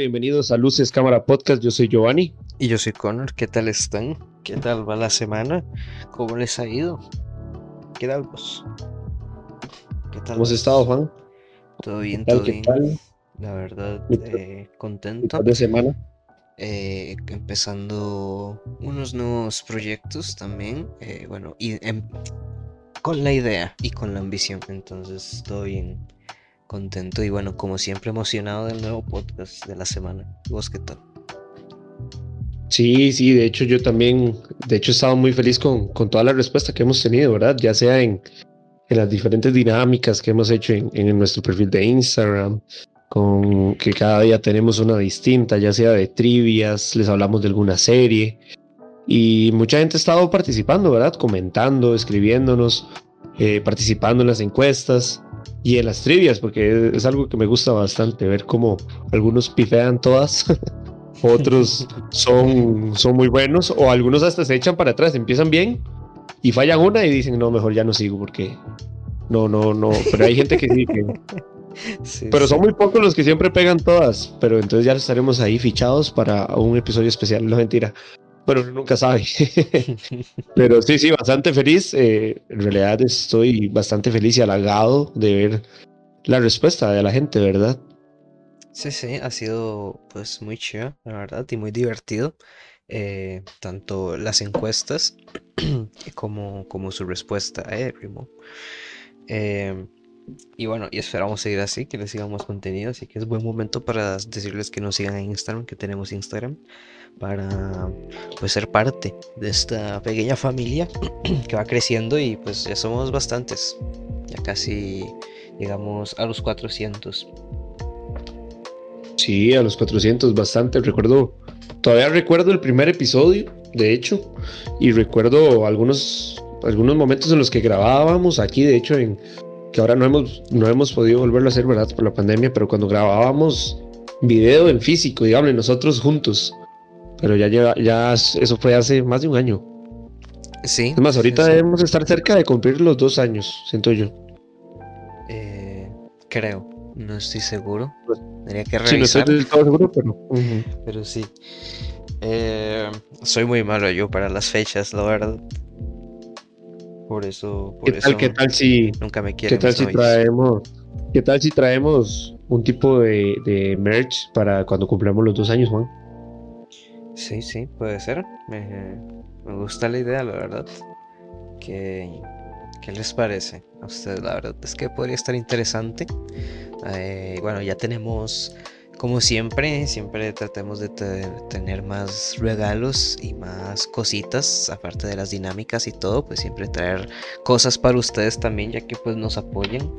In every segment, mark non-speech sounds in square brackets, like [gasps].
Bienvenidos a Luces Cámara Podcast. Yo soy Giovanni. Y yo soy Connor. ¿Qué tal están? ¿Qué tal va la semana? ¿Cómo les ha ido? ¿Qué tal vos? ¿Qué tal? ¿Cómo has estado, Juan? Todo bien, todo bien. La verdad, eh, contento. de semana? Eh, empezando unos nuevos proyectos también. Eh, bueno, y em, con la idea y con la ambición. Entonces, estoy bien contento y bueno, como siempre emocionado del nuevo podcast de la semana. ¿Vos qué tal? Sí, sí, de hecho yo también, de hecho he estado muy feliz con, con toda la respuesta que hemos tenido, ¿verdad? Ya sea en, en las diferentes dinámicas que hemos hecho en, en, nuestro perfil de Instagram, con que cada día tenemos una distinta, ya sea de trivias, les hablamos de alguna serie. Y mucha gente ha estado participando, ¿verdad? Comentando, escribiéndonos, eh, participando en las encuestas y en las trivias, porque es, algo que me gusta bastante, ver cómo algunos pifean todas, [laughs] otros son, son muy buenos, o algunos hasta se echan para atrás, empiezan bien y fallan una y dicen, no, mejor ya no sigo porque no, no, no, pero hay gente que sí que... [laughs] pero son muy pocos los que siempre pegan todas, pero entonces ya estaremos ahí fichados para un episodio especial, no mentira. Bueno, nunca sabe. [laughs] [laughs] Pero sí, sí, bastante feliz. Eh, en realidad estoy bastante feliz y halagado de ver la respuesta de la gente, ¿verdad? Sí, sí, ha sido pues muy chido, la verdad, y muy divertido. Eh, tanto las encuestas [clears throat] como, como su respuesta a Primo. Eh, y bueno, y esperamos seguir así, que les sigamos contenido. Así que es buen momento para decirles que nos sigan en Instagram, que tenemos Instagram, para pues ser parte de esta pequeña familia [clears throat] que va creciendo y pues ya somos bastantes. Ya casi llegamos a los 400. Sí, a los 400, bastante. Recuerdo, todavía recuerdo el primer episodio, de hecho, y recuerdo algunos, algunos momentos en los que grabábamos aquí, de hecho, en que ahora no hemos, no hemos podido volverlo a hacer, ¿verdad? Por la pandemia, pero cuando grabábamos video en físico, digamos, nosotros juntos. Pero ya lleva, ya eso fue hace más de un año. Sí. Es más, ahorita debemos estar cerca de cumplir los dos años, siento yo. Eh, creo, no estoy seguro. Pues, Tendría que revisar. Sí, no estoy del todo seguro, pero. Pero sí. Eh, soy muy malo yo para las fechas, la verdad. Por eso, por ¿Qué tal, ¿qué tal si, nunca me quieren ¿qué tal si traemos, ¿Qué tal si traemos un tipo de, de, merch para cuando cumplamos los dos años, Juan? Sí, sí, puede ser. Me, me gusta la idea, la verdad. ¿Qué, ¿Qué, les parece a ustedes? La verdad es que podría estar interesante. Eh, bueno, ya tenemos como siempre, siempre tratemos de tener más regalos y más cositas, aparte de las dinámicas y todo, pues siempre traer cosas para ustedes también, ya que pues nos apoyan.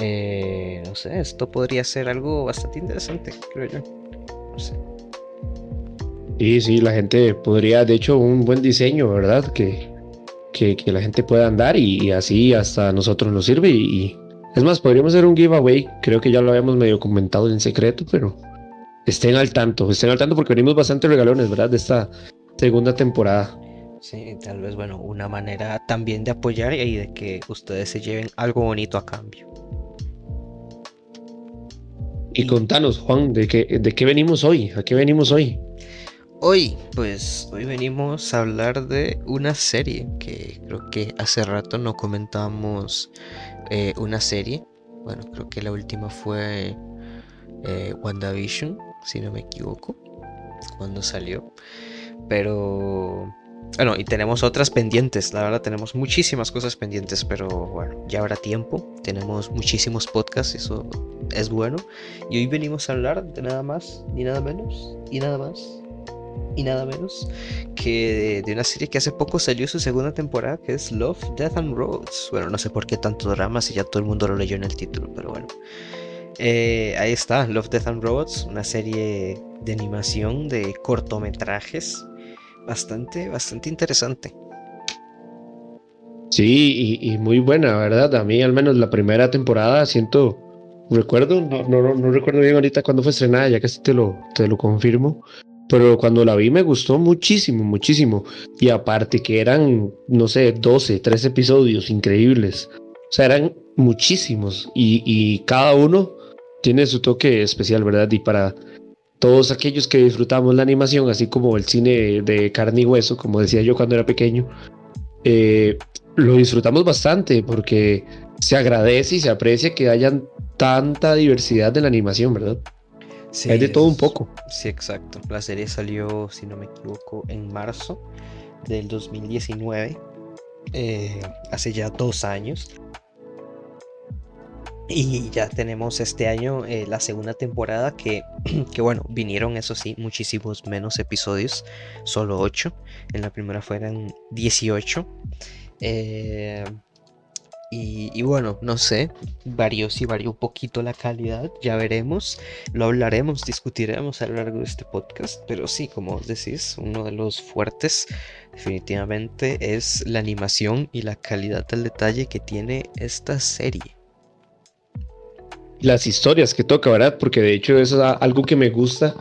Eh, no sé, esto podría ser algo bastante interesante, creo yo. No sé. Sí, sí, la gente podría, de hecho, un buen diseño, ¿verdad? Que, que, la gente pueda andar y, así hasta nosotros nos sirve y es más, podríamos hacer un giveaway. Creo que ya lo habíamos medio comentado en secreto, pero estén al tanto, estén al tanto porque venimos bastante regalones, ¿verdad? De esta segunda temporada. Sí, tal vez, bueno, una manera también de apoyar y de que ustedes se lleven algo bonito a cambio. Y, contanos, Juan, ¿de qué, ¿de qué venimos hoy? ¿A qué venimos hoy? Hoy, pues, hoy venimos a hablar de una serie que creo que hace rato no comentábamos eh, una serie. Bueno, creo que la última fue eh, WandaVision, si no me equivoco, cuando salió. Pero bueno, y tenemos otras pendientes, la verdad tenemos muchísimas cosas pendientes, pero bueno, ya habrá tiempo, tenemos muchísimos podcasts, eso es bueno. Y hoy venimos a hablar de nada más, ni nada menos, y nada más, y nada menos que de, una serie que hace poco salió su segunda temporada, que es Love, Death and Roads. Bueno, no sé por qué tanto drama si ya todo el mundo lo leyó en el título, pero bueno. Eh, ahí está, Love, Death and Robots, una serie de animación de cortometrajes bastante, bastante interesante. Sí, y, muy buena, ¿verdad? A mí al menos la primera temporada siento, recuerdo, no, no, no recuerdo bien ahorita cuándo fue estrenada, ya casi te lo, te lo confirmo, pero cuando la vi me gustó muchísimo, muchísimo. Y aparte que eran, no sé, 12, 13 episodios increíbles. O sea, eran muchísimos. Y, cada uno tiene su toque especial, ¿verdad? Y para todos aquellos que disfrutamos la animación, así como el cine de carne y hueso, como decía yo cuando era pequeño, eh, lo disfrutamos bastante porque se agradece y se aprecia que hayan tanta diversidad de la animación, ¿verdad? Sí, Hay de todo un poco. Sí, exacto. La serie salió, si no me equivoco, en marzo del 2019, eh, hace ya dos años. Y ya tenemos este año eh, la segunda temporada que, [clears throat] que, bueno, vinieron eso sí, muchísimos menos episodios, solo 8. En la primera fueron 18. Eh, y, bueno, no sé, varió si varió un poquito la calidad, ya veremos, lo hablaremos, discutiremos a lo largo de este podcast, pero sí, como decís, uno de los fuertes definitivamente es la animación y la calidad del detalle que tiene esta serie las historias que toca, ¿verdad? Porque de hecho es algo que me gusta.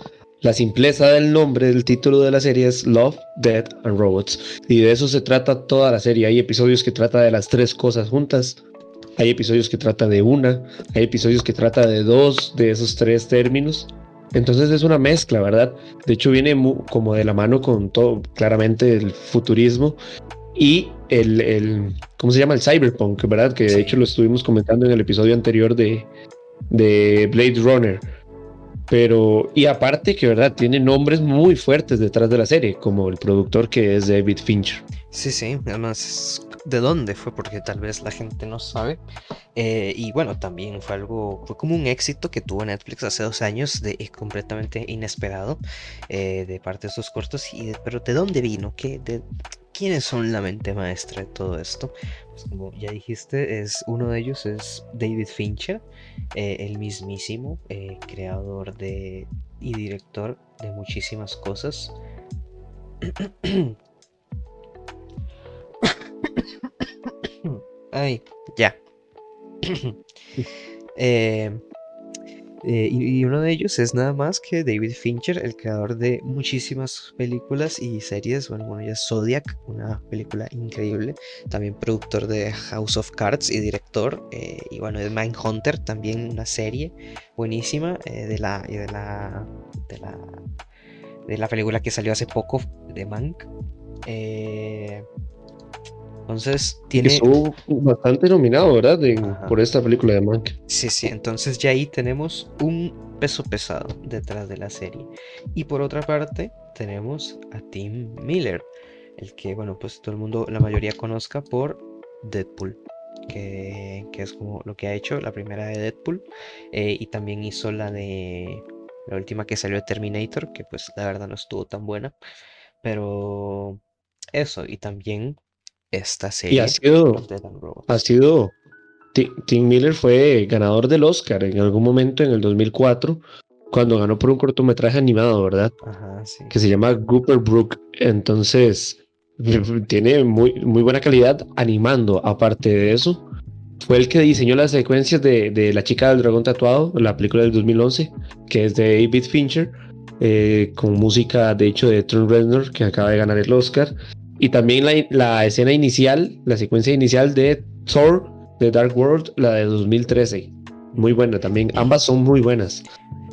La simpleza del nombre del título de la serie es Love, Death and Robots. Y de eso se trata toda la serie. Hay episodios que trata de las tres cosas juntas. Hay episodios que trata de una. Hay episodios que trata de dos de esos tres términos. Entonces es una mezcla, ¿verdad? De hecho viene como de la mano con todo, claramente el futurismo y el, el ¿cómo se llama? El cyberpunk, ¿verdad? Que de hecho lo estuvimos comentando en el episodio anterior de, de Blade Runner. Pero, y aparte que, ¿verdad? Tiene nombres muy fuertes detrás de la serie, como el productor que es David Fincher. Sí, sí, además, ¿de dónde fue? Porque tal vez la gente no sabe. Eh, y bueno, también fue algo, fue como un éxito que tuvo Netflix hace dos años, de, completamente inesperado, eh, de parte de sus cortos. Y pero ¿de dónde vino? ¿Qué, de, ¿Quiénes son la mente maestra de todo esto? Pues como ya dijiste, es, uno de ellos es David Fincher, eh, el mismísimo eh, creador de, y director de muchísimas cosas. [coughs] Ay, ya. [coughs] eh, eh, y, uno de ellos es nada más que David Fincher, el creador de muchísimas películas y series. Bueno, bueno, ya Zodiac, una película increíble. También productor de House of Cards y director. Eh, y bueno, de Mindhunter, también una serie buenísima eh, de, la, de, la, de, la, de la película que salió hace poco, de Mank. Entonces tiene. Estuvo bastante nominado, ¿verdad? por esta película de Mank. Sí, sí. Entonces ya ahí tenemos un peso pesado detrás de la serie. Y por otra parte, tenemos a Tim Miller. El que, bueno, pues todo el mundo, la mayoría conozca por Deadpool. Que, es como lo que ha hecho, la primera de Deadpool. Eh, y también hizo la de. La última que salió de Terminator, que pues la verdad no estuvo tan buena. Pero eso, y también esta serie. Y ha sido, ha sido, Tim Miller fue ganador del Oscar en algún momento en el 2004, cuando ganó por un cortometraje animado, ¿verdad? Ajá, sí. Que se llama Gooper Brook. Entonces, [laughs] tiene muy, muy buena calidad animando. Aparte de eso, fue el que diseñó las secuencias de, de La chica del dragón tatuado, la película del 2011, que es de David Fincher, eh, con música de hecho de Trent Reznor, que acaba de ganar el Oscar. Y también la, escena inicial, la secuencia inicial de Thor, de Dark World, la de 2013. Muy buena también. Ambas son muy buenas.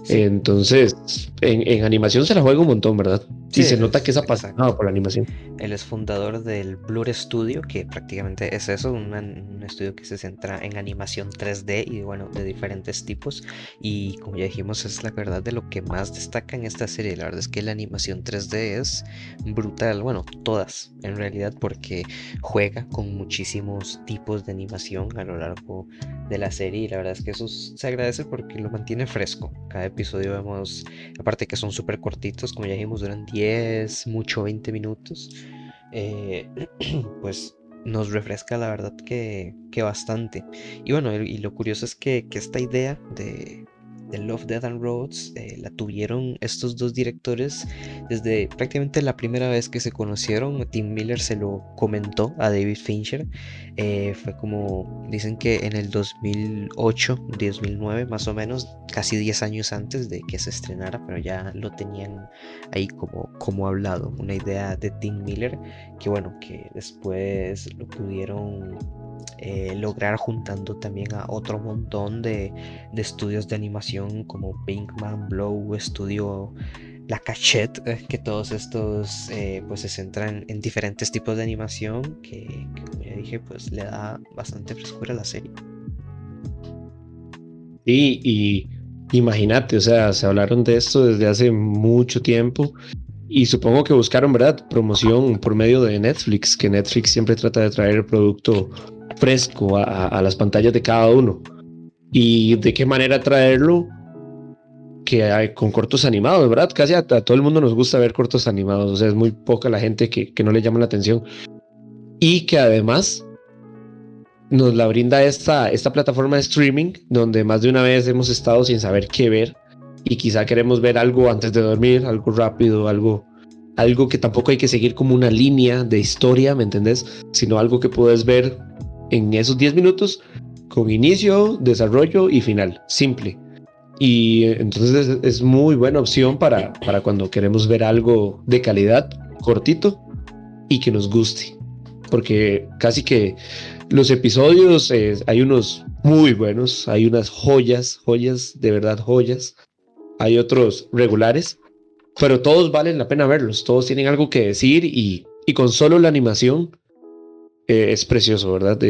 Entonces, en, animación se la juega un montón, ¿verdad? Sí, se nota que es apasionado por la animación. Él es fundador del Blur Studio, que prácticamente es eso, un, estudio que se centra en animación 3D y bueno, de diferentes tipos. Y como ya dijimos, es la verdad de lo que más destaca en esta serie. La verdad es que la animación 3D es brutal, bueno, todas en realidad, porque juega con muchísimos tipos de animación a lo largo de la serie. Y la verdad es que eso se agradece porque lo mantiene fresco. Cada episodio vemos, aparte que son súper cortitos, como ya dijimos, duran 10, mucho 20 minutos, eh, [clears throat] pues nos refresca la verdad que, que, bastante. Y bueno, y lo curioso es que, que esta idea de, de Love, Death and Roads eh, la tuvieron estos dos directores desde prácticamente la primera vez que se conocieron. Tim Miller se lo comentó a David Fincher. Eh, fue como, dicen que en el 2008, 2009 más o menos, casi 10 años antes de que se estrenara, pero ya lo tenían ahí como, como hablado. Una idea de Tim Miller que bueno, que después lo pudieron eh, lograr juntando también a otro montón de, estudios de animación como Pinkman, Blow, Estudio La Cachette, eh, que todos estos eh, pues se centran en diferentes tipos de animación que, como ya dije pues le da bastante frescura a la serie. Sí, y imagínate, o sea, se hablaron de esto desde hace mucho tiempo y supongo que buscaron, ¿verdad? Promoción por medio de Netflix, que Netflix siempre trata de traer el producto fresco a, las pantallas de cada uno. ¿Y de qué manera traerlo? Que hay con cortos animados, ¿verdad? Casi a, todo el mundo nos gusta ver cortos animados, o sea, es muy poca la gente que, que no le llama la atención. Y que además nos la brinda esta, esta plataforma de streaming, donde más de una vez hemos estado sin saber qué ver y quizá queremos ver algo antes de dormir, algo rápido, algo, algo que tampoco hay que seguir como una línea de historia, ¿me entendés? Sino algo que puedes ver en esos 10 minutos con inicio, desarrollo y final, simple. Y entonces es, muy buena opción para, para cuando queremos ver algo de calidad, cortito y que nos guste. Porque casi que los episodios, eh, hay unos muy buenos, hay unas joyas, joyas, de verdad joyas. Hay otros regulares, pero todos valen la pena verlos, todos tienen algo que decir y, y con solo la animación eh, es precioso, ¿verdad?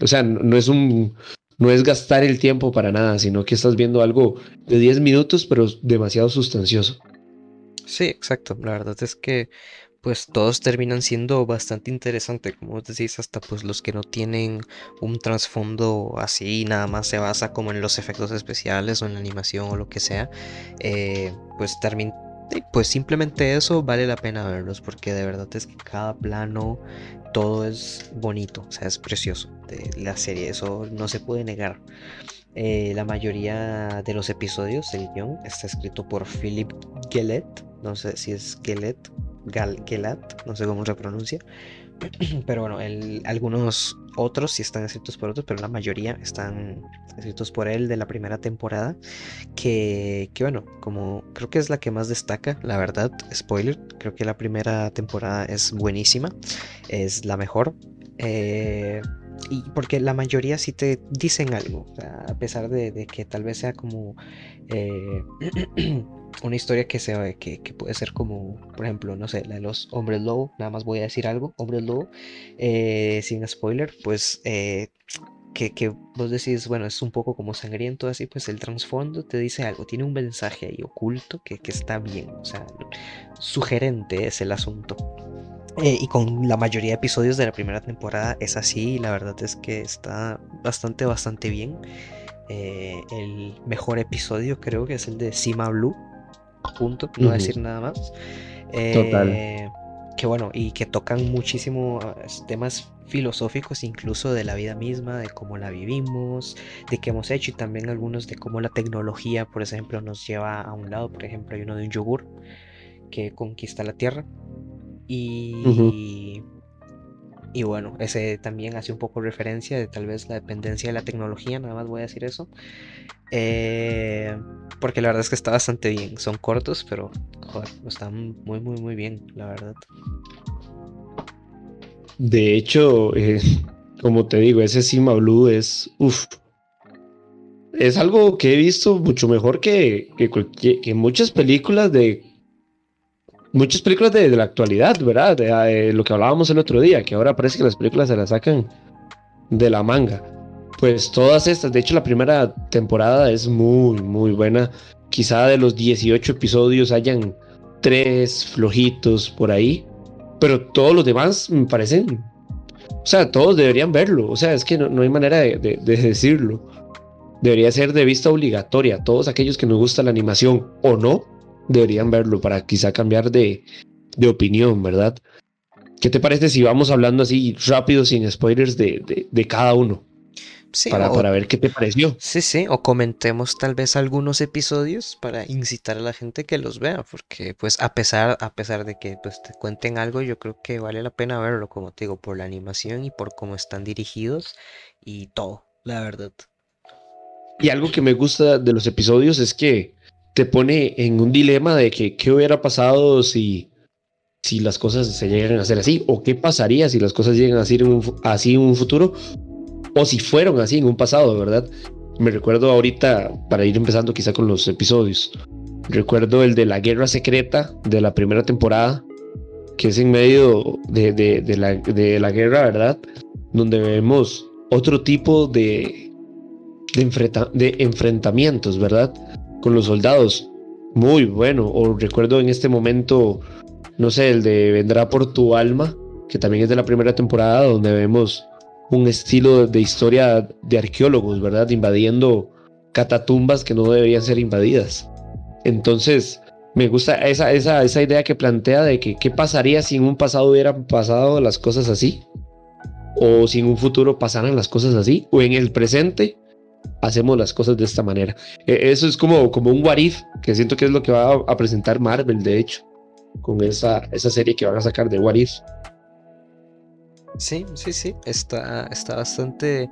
o sea, no es un, no es gastar el tiempo para nada, sino que estás viendo algo de 10 minutos, pero demasiado sustancioso. Sí, exacto. La verdad es que pues todos terminan siendo bastante interesantes, como decís, hasta pues los que no tienen un trasfondo así, nada más se basa como en los efectos especiales o en la animación o lo que sea, eh, pues terminan pues simplemente eso vale la pena verlos porque de verdad es que cada plano todo es bonito, o sea, es precioso de la serie, eso no se puede negar. Eh, la mayoría de los episodios, el guion, está escrito por Philip Gellet, no sé si es Gellet, Gal, no sé cómo se pronuncia, [clears throat] pero bueno, algunos otros sí están escritos por otros, pero la mayoría están escritos por él de la primera temporada. Que, que, bueno, como creo que es la que más destaca, la verdad, spoiler, creo que la primera temporada es buenísima, es la mejor. Eh, y porque la mayoría sí te dicen algo, a pesar de, que tal vez sea como eh, [clears throat] una historia que, se, que, que, puede ser como, por ejemplo, no sé, la de los hombres lobo, nada más voy a decir algo, hombres lobo, eh, sin spoiler, pues eh, que, que, vos decís, bueno, es un poco como sangriento así, pues el trasfondo te dice algo, tiene un mensaje ahí oculto que, que está bien, o sea, sugerente es el asunto. Eh, y con la mayoría de episodios de la primera temporada es así, la verdad es que está bastante, bastante bien. el mejor episodio creo que es el de Sima Blue, punto, no decir nada más. Eh, que bueno, y que tocan muchísimo eh, temas filosóficos incluso de la vida misma, de cómo la vivimos, de qué hemos hecho y también algunos de cómo la tecnología, por ejemplo, nos lleva a un lado. Por ejemplo, hay uno de un yogur que conquista la Tierra. Y, y bueno, ese también hace un poco referencia de tal vez la dependencia de la tecnología, nada más voy a decir eso. Eh, porque la verdad es que está bastante bien. Son cortos, pero están muy, muy, muy bien, la verdad. De hecho, eh, como te digo, ese Sima Blue es. Es algo que he visto mucho mejor que, que, muchas películas de. Muchas películas de, la actualidad, ¿verdad? De, lo que hablábamos el otro día, que ahora parece que las películas se las sacan de la manga. Pues todas estas, de hecho la primera temporada es muy, muy buena. Quizá de los 18 episodios hayan tres flojitos por ahí, pero todos los demás me parecen, o sea, todos deberían verlo, o sea, es que no, hay manera de, decirlo. Debería ser de vista obligatoria. Todos aquellos que nos gusta la animación o no, deberían verlo para quizá cambiar de, de opinión, ¿verdad? ¿Qué te parece si vamos hablando así rápido, sin spoilers, de, de cada uno? para, ver qué te pareció. Sí, sí, o comentemos tal vez algunos episodios para incitar a la gente que los vea, porque pues a pesar, a pesar de que pues te cuenten algo, yo creo que vale la pena verlo, como te digo, por la animación y por cómo están dirigidos y todo, la verdad. Y algo que me gusta de los episodios es que te pone en un dilema de que qué hubiera pasado si, si las cosas se llegan a hacer así, o qué pasaría si las cosas llegan a ser así en un futuro, o si fueron así en un pasado, ¿verdad? Me recuerdo ahorita, para ir empezando quizá con los episodios, recuerdo el de la guerra secreta de la primera temporada, que es en medio de, de, la, de la guerra, ¿verdad? Donde vemos otro tipo de, de, de enfrentamientos, ¿verdad? Con los soldados. Muy bueno. O recuerdo en este momento, no sé, el de Vendrá por tu alma, que también es de la primera temporada, donde vemos un estilo de historia de arqueólogos, ¿verdad? Invadiendo catatumbas que no deberían ser invadidas. Entonces, me gusta esa, esa, esa idea que plantea de que qué pasaría si en un pasado hubieran pasado las cosas así, o si en un futuro pasaran las cosas así, o en el presente hacemos las cosas de esta manera. E, eso es como, como un what que siento que es lo que va a presentar Marvel, de hecho, con esa, esa serie que van a sacar de what if. Sí, sí, sí, está, está bastante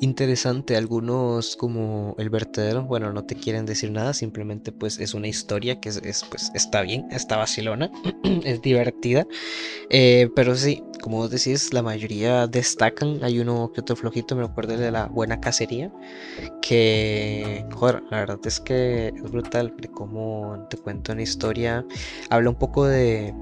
interesante. Algunos como el vertedero, bueno, no te quieren decir nada, simplemente pues es una historia que es, pues está bien, está vacilona, [clears throat] es divertida. Eh, pero sí, como vos decís, la mayoría destacan. Hay uno que otro flojito, me acuerdo de la buena cacería, que, joder, la verdad es que es brutal de cómo te cuento una historia. Habla un poco de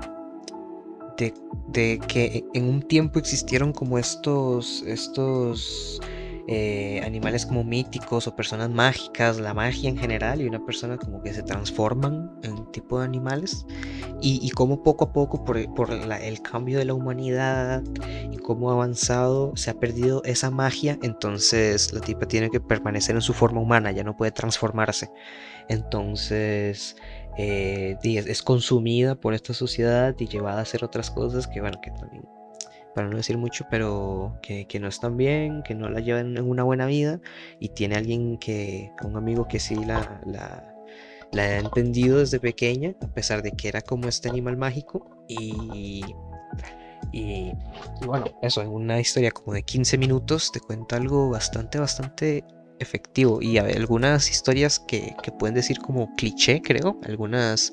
de, que en un tiempo existieron como estos, estos eh, animales como míticos o personas mágicas, la magia en general, y una persona como que se transforman en tipo de animales, y, y cómo poco a poco por, el cambio de la humanidad y cómo ha avanzado se ha perdido esa magia, entonces la tipa tiene que permanecer en su forma humana, ya no puede transformarse. Entonces eh, es, consumida por esta sociedad y llevada a hacer otras cosas que, bueno, que también, para no decir mucho, pero que, no están bien, que no la llevan en una buena vida. Y tiene alguien que, un amigo que sí la, la, la ha entendido desde pequeña, a pesar de que era como este animal mágico. Y y, bueno, eso, en una historia como de 15 minutos te cuenta algo bastante, bastante efectivo. Y hay algunas historias que, pueden decir como cliché, creo. Algunas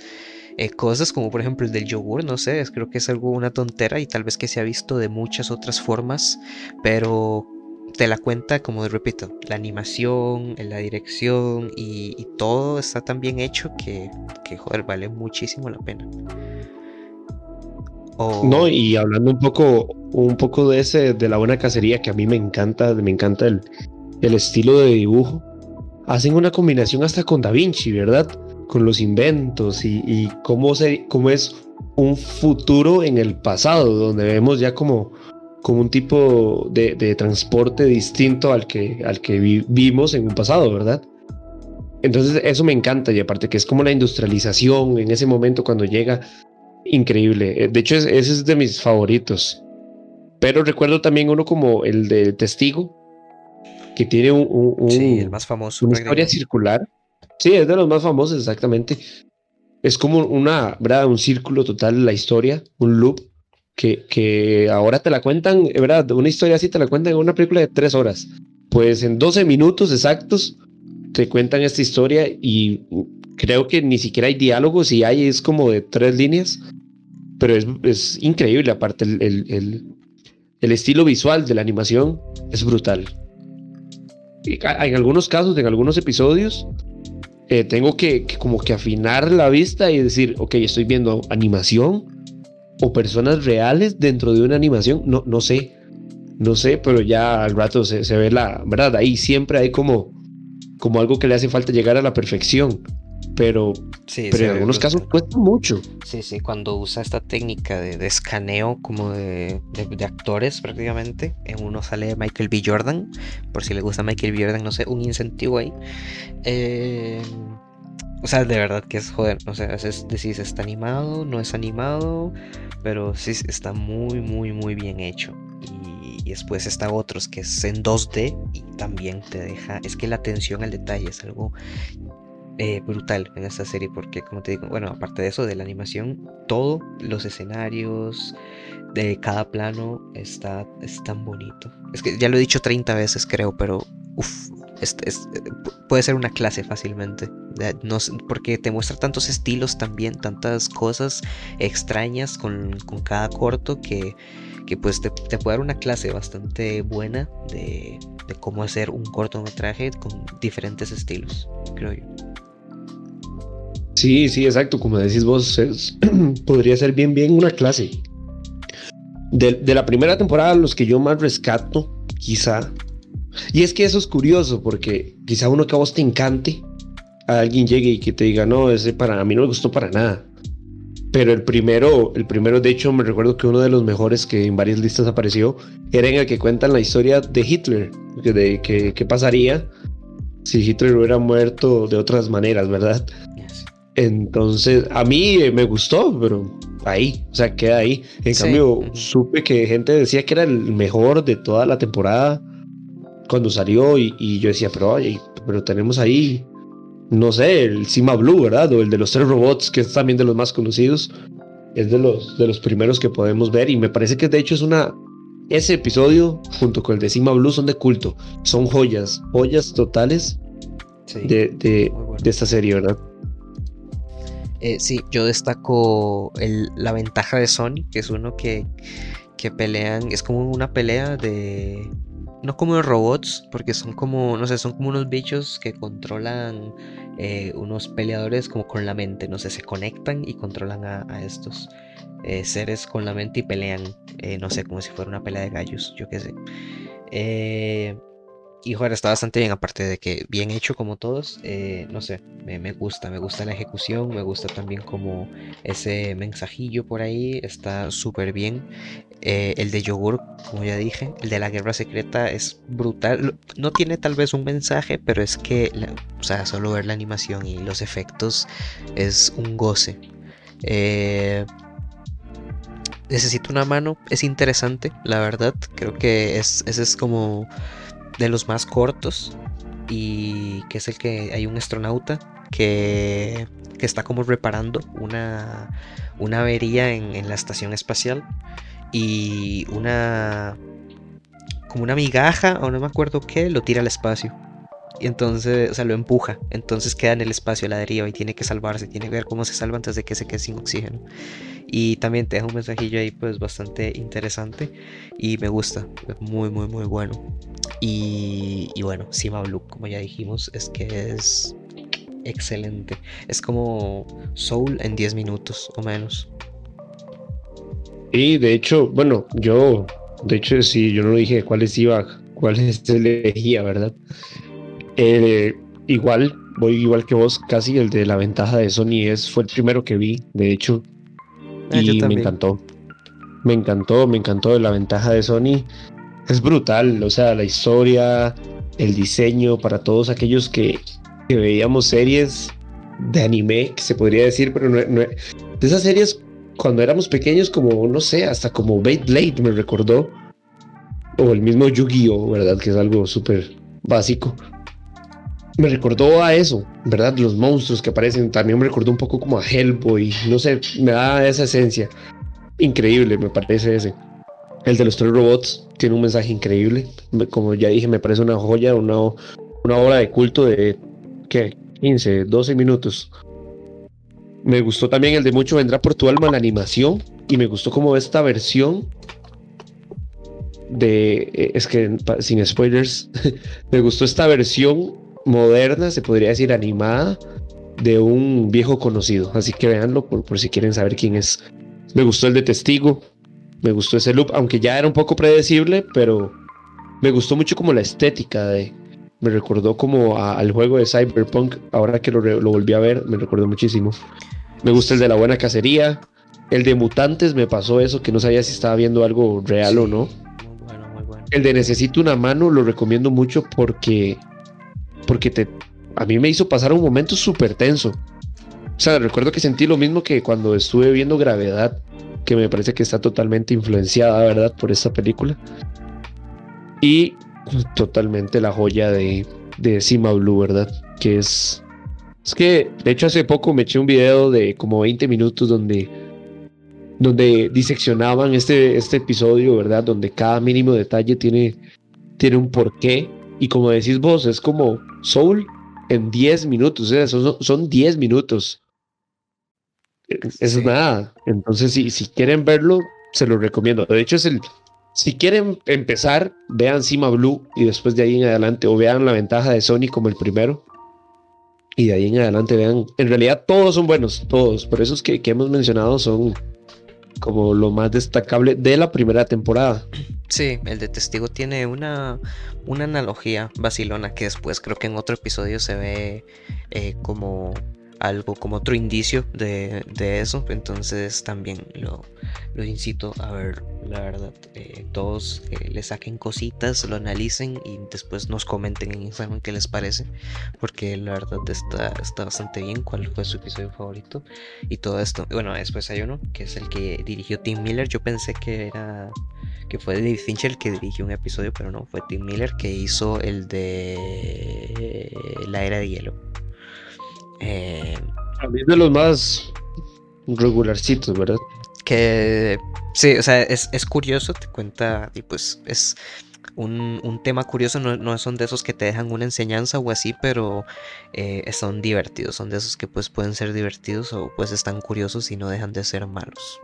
eh, cosas, como por ejemplo el del yogur, no sé, creo que es algo una tontera y tal vez que se ha visto de muchas otras formas, pero te la cuenta, como repito, la animación, la dirección y, todo está tan bien hecho que, que, joder, vale muchísimo la pena. No, y hablando un poco, un poco de ese, de la buena cacería, que a mí me encanta, me encanta el, el estilo de dibujo, hacen una combinación hasta con Da Vinci, ¿verdad? Con los inventos y, cómo, se, cómo es un futuro en el pasado, donde vemos ya como, como un tipo de, transporte distinto al que, al que vimos en un pasado, ¿verdad? Entonces eso me encanta y aparte que es como la industrialización en ese momento cuando llega, increíble. Eh, de hecho ese es de mis favoritos. Pero recuerdo también uno como el de Testigo, que tiene un, sí, el más famoso, una historia circular. Sí, es de los más famosos, exactamente. Es como una, ¿verdad? Un círculo total la historia, un loop, que, que ahora te la cuentan, ¿verdad? Una historia así te la cuentan en una película de tres horas. Pues en 12 minutos exactos te cuentan esta historia y creo que ni siquiera hay diálogos y hay es como de tres líneas, pero es, es increíble, aparte el, el, el estilo visual de la animación es brutal en algunos casos, en algunos episodios, eh, tengo que, como que afinar la vista y decir, ok, estoy viendo animación o personas reales dentro de una animación, no, no sé, no sé, pero ya al rato se, se ve la, ¿verdad? Ahí siempre hay como, como algo que le hace falta llegar a la perfección pero, pero en algunos casos cuesta mucho. Sí, sí, cuando usa esta técnica de, escaneo como de, actores prácticamente, en uno sale Michael B. Jordan, por si le gusta Michael B. Jordan, no sé, un incentivo ahí. Eh, o sea, de verdad que es joder, o sea, es decir, está animado, no es animado, pero sí está muy, muy, muy bien hecho. Y, y después está otros que es en 2D y también te deja, es que la atención al detalle es algo eh, brutal en esta serie porque como te digo, bueno, aparte de eso, de la animación, todos los escenarios de cada plano está, es tan bonito. Es que ya lo he dicho 30 veces creo, pero uff, puede ser una clase fácilmente. No, porque te muestra tantos estilos también, tantas cosas extrañas con, con cada corto que, que pues te, puede dar una clase bastante buena de, de cómo hacer un cortometraje con diferentes estilos, creo yo. Sí, sí, exacto. Como decís vos, [clears throat] podría ser bien, bien una clase. De, de, la primera temporada, los que yo más rescato, quizá. Y es que eso es curioso, porque quizá uno que a vos te encante, a alguien llegue y que te diga, no, ese para mí no me gustó para nada. Pero el primero, el primero, de hecho, me recuerdo que uno de los mejores que en varias listas apareció era en el que cuentan la historia de Hitler, de qué pasaría si Hitler hubiera muerto de otras maneras, ¿verdad? Entonces, a mí me gustó, pero ahí, o sea, queda ahí. En cambio, supe que gente decía que era el mejor de toda la temporada cuando salió y, yo decía, pero, pero tenemos ahí no sé, el Cima Blue, ¿verdad? O el de los tres robots, que es también de los más conocidos. Es de los, de los primeros que podemos ver y me parece que de hecho es una... Ese episodio junto con el de Cima Blue son de culto. Son joyas, joyas totales de, de, esta serie, ¿verdad? Eh, sí, yo destaco la ventaja de Sony, que es uno que, que pelean, es como una pelea de, no como de robots, porque son como, no sé, son como unos bichos que controlan eh, unos peleadores como con la mente, no sé, se conectan y controlan a, estos eh, seres con la mente y pelean, eh, no sé, como si fuera una pelea de gallos, yo qué sé. Y joder, está bastante bien, aparte de que bien hecho como todos, eh, no sé, me, gusta, me gusta la ejecución, me gusta también como ese mensajillo por ahí, está súper bien. Eh, el de yogur, como ya dije, el de la guerra secreta es brutal. No tiene tal vez un mensaje, pero es que, o sea, solo ver la animación y los efectos es un goce. Eh, necesito una mano, es interesante, la verdad. Creo que es, ese es como de los más cortos y que es el que hay un astronauta que, que está como reparando una, una avería en, la estación espacial y una como una migaja o no me acuerdo qué lo tira al espacio y entonces, o sea, lo empuja. Entonces queda en el espacio a la deriva y tiene que salvarse, tiene que ver cómo se salva antes de que se quede sin oxígeno. Y también te deja un mensajillo ahí, pues bastante interesante y me gusta, muy, muy, muy bueno. Y, y bueno, Sima Blue, como ya dijimos, es que es excelente. Es como Soul en 10 minutos o menos. Y de hecho, bueno, yo, de hecho, sí, yo no dije cuáles iba, cuáles [laughs] elegía, ¿verdad? Eh, igual, voy igual que vos, casi el de la ventaja de Sony es, fue el primero que vi, de hecho. Y me encantó. Me encantó, me encantó la ventaja de Sony. Es brutal, o sea, la historia, el diseño para todos aquellos que, veíamos series de anime, que se podría decir, pero no, de esas series cuando éramos pequeños, como no sé, hasta como Beyblade me recordó, o el mismo Yu-Gi-Oh, ¿verdad? Que es algo súper básico me recordó a eso, ¿verdad? Los monstruos que aparecen también me recordó un poco como a Hellboy, no sé, me da esa esencia. Increíble, me parece ese. El de los tres robots tiene un mensaje increíble. Como ya dije, me parece una joya, una, una obra de culto de, ¿qué? 15, 12 minutos. Me gustó también el de Mucho Vendrá por tu alma, la animación. Y me gustó como esta versión de, eh, es que sin spoilers, [laughs] me gustó esta versión moderna, se podría decir animada, de un viejo conocido. Así que véanlo por, por si quieren saber quién es. Me gustó el de Testigo, me gustó ese loop, aunque ya era un poco predecible, pero me gustó mucho como la estética de... Me recordó como al juego de Cyberpunk, ahora que lo, lo, volví a ver, me recordó muchísimo. Me gusta el de la buena cacería. El de mutantes me pasó eso, que no sabía si estaba viendo algo real o no. El de necesito una mano lo recomiendo mucho porque porque te, a mí me hizo pasar un momento súper tenso. O sea, recuerdo que sentí lo mismo que cuando estuve viendo Gravedad, que me parece que está totalmente influenciada, ¿verdad?, por esta película. Y totalmente la joya de, de Sima Blue, ¿verdad? Que es... Es que, de hecho, hace poco me eché un video de como 20 minutos donde, donde diseccionaban este, este episodio, ¿verdad? Donde cada mínimo detalle tiene, tiene un porqué y como decís vos, es como Soul en 10 minutos, son, 10 minutos. Eso es nada. Entonces, si, si quieren verlo, se lo recomiendo. De hecho, es el. Si quieren empezar, vean Cima Blue y después de ahí en adelante, o vean la ventaja de Sony como el primero. Y de ahí en adelante vean. En realidad, todos son buenos, todos. Por esos que, que hemos mencionado son como lo más destacable de la primera temporada. Sí, el de testigo tiene una, una analogía vacilona que después creo que en otro episodio se ve eh, como algo como otro indicio de, eso. Entonces también lo, lo, incito a ver, la verdad. Eh, todos eh, le saquen cositas, lo analicen y después nos comenten en Instagram qué les parece. Porque la verdad está, está bastante bien cuál fue su episodio favorito y todo esto. Bueno, después hay uno que es el que dirigió Tim Miller. Yo pensé que era que fue David Fincher el que dirigió un episodio, pero no, fue Tim Miller que hizo el de La Era de Hielo. Eh, a mí es de los más regularcitos, ¿verdad? Que sí, o sea, es, curioso, te cuenta, y pues es un, tema curioso, no, son de esos que te dejan una enseñanza o así, pero eh, son divertidos, son de esos que pues pueden ser divertidos o pues están curiosos y no dejan de ser malos.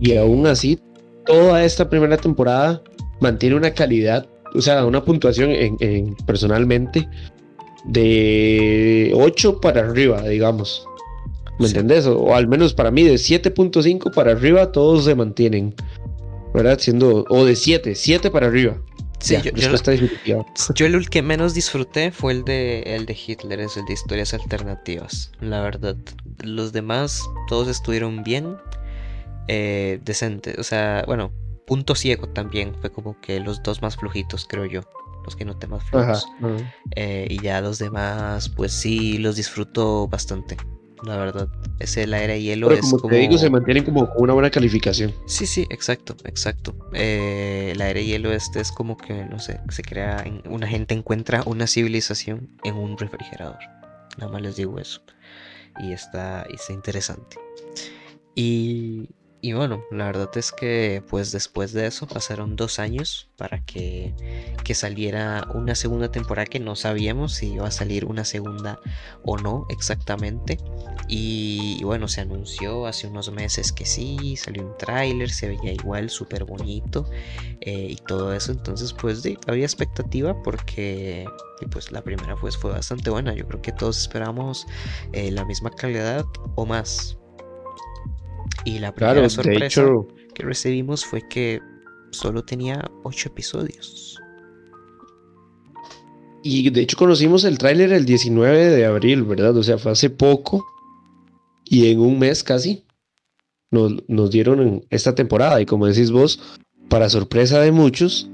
Y aún así, toda esta primera temporada mantiene una calidad, o sea, una puntuación en personalmente de 8 para arriba, digamos. ¿Me entendés? O, al menos para mí, de 7.5 para arriba, todos se mantienen. ¿Verdad? Siendo. O de 7, 7 para arriba. Sí, yo, yo, [laughs] el que menos disfruté fue el de, el de Hitler, es el de historias alternativas. La verdad. Los demás, todos estuvieron bien. Eh, decentes. O sea, bueno, punto ciego también. Fue como que los dos más flojitos, creo yo los que no más flojos. Eh, y ya los demás, pues sí, los disfruto bastante. La verdad, ese el aire y hielo es como, te digo, se mantienen como una buena calificación. Sí, sí, exacto, exacto. Eh, el aire y hielo este es como que, no sé, se crea, una gente encuentra una civilización en un refrigerador. Nada más les digo eso. Y está, y está interesante. Y y bueno, la verdad es que pues después de eso pasaron dos años para que, saliera una segunda temporada que no sabíamos si iba a salir una segunda o no exactamente. Y, bueno, se anunció hace unos meses que sí, salió un tráiler, se veía igual, súper bonito eh, y todo eso. Entonces pues había expectativa porque pues la primera pues fue bastante buena. Yo creo que todos esperamos eh, la misma calidad o más. Y la primera sorpresa que recibimos fue que solo tenía 8 episodios. Y de hecho conocimos el tráiler el 19 de abril, ¿verdad? O sea, fue hace poco. Y en un mes casi nos, nos dieron esta temporada. Y como decís vos, para sorpresa de muchos,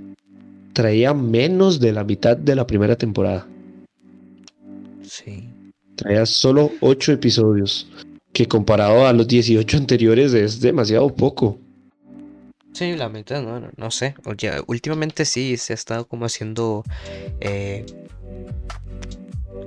traía menos de la mitad de la primera temporada. Sí. Traía solo 8 episodios que comparado a los 18 anteriores es demasiado poco. Sí, la mitad, no, no, sé. últimamente sí se ha estado como haciendo, eh,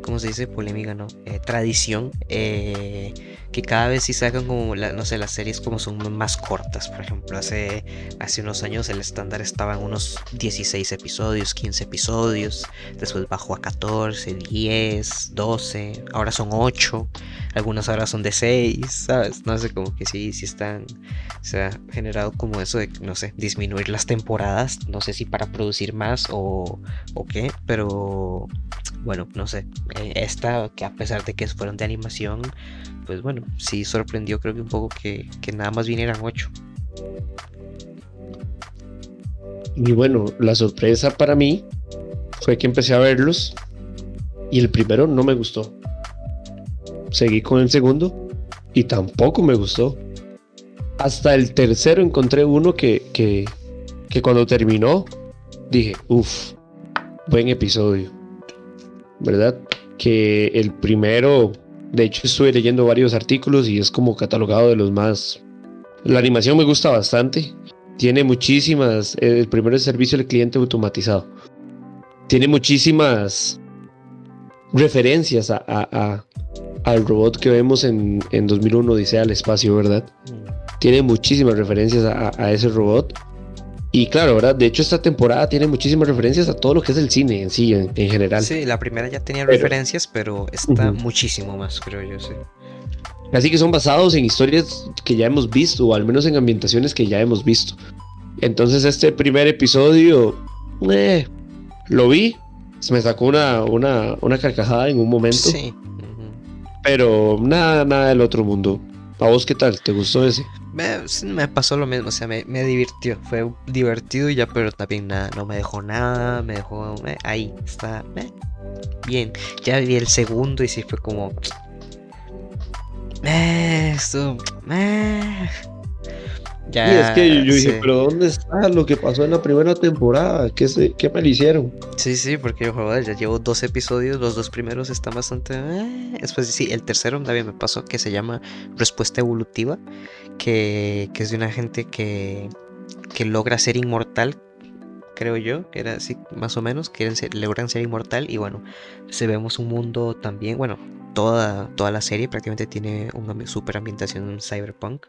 ¿cómo se dice? Polémica, ¿no? Eh, tradición. Eh, que cada vez sí sacan como, no sé, las series como son más cortas. Por ejemplo, hace, hace unos años el estándar estaba en unos 16 episodios, 15 episodios. Después bajó a 14, 10, 12. Ahora son 8. Algunas ahora son de 6, ¿sabes? No sé, como que sí, sí están... Se ha generado como eso de, no sé, disminuir las temporadas. No sé si para producir más o, o qué, pero bueno, no sé. Eh, esta, que a pesar de que fueron de animación, pues bueno, sí sorprendió creo que un poco que, nada más vinieran ocho. Y bueno, la sorpresa para mí fue que empecé a verlos y el primero no me gustó. Seguí con el segundo y tampoco me gustó. Hasta el tercero encontré uno que, que cuando terminó dije, uff, buen episodio. ¿Verdad? Que el primero de hecho, estuve leyendo varios artículos y es como catalogado de los más... La animación me gusta bastante. Tiene muchísimas... El primero es servicio al cliente automatizado. Tiene muchísimas referencias a, al robot que vemos en, en 2001 dice al espacio, ¿verdad? Mm. Tiene muchísimas referencias a, ese robot. Y claro, ¿verdad? De hecho, esta temporada tiene muchísimas referencias a todo lo que es el cine en sí, en, general. Sí, la primera ya tenía referencias, pero está muchísimo más, creo yo, sí. casi que son basados en historias que ya hemos visto, o al menos en ambientaciones que ya hemos visto. Entonces este primer episodio, eh, lo vi, se me sacó una, una, una carcajada en un momento. Sí. Pero nada, nada del otro mundo. ¿A vos qué tal? ¿Te gustó ese? Me, pasó lo mismo, o sea, me, me, divirtió. Fue divertido ya, pero también nada, no me dejó nada, me dejó eh, ahí, está eh, bien. Ya vi el segundo y sí fue como. Eh, esto. Eh, y es que yo, dije, pero ¿dónde está lo que pasó en la primera temporada? ¿Qué, se, qué me lo hicieron? Sí, sí, porque yo, joder, ya llevo dos episodios, los dos primeros están bastante... Eh. Después, sí, el tercero también me pasó, que se llama Respuesta Evolutiva, que, que es de una gente que, que logra ser inmortal creo yo, que era así más o menos, quieren ser, logran ser inmortal y bueno, se vemos un mundo también, bueno, toda, toda la serie prácticamente tiene una super ambientación en cyberpunk,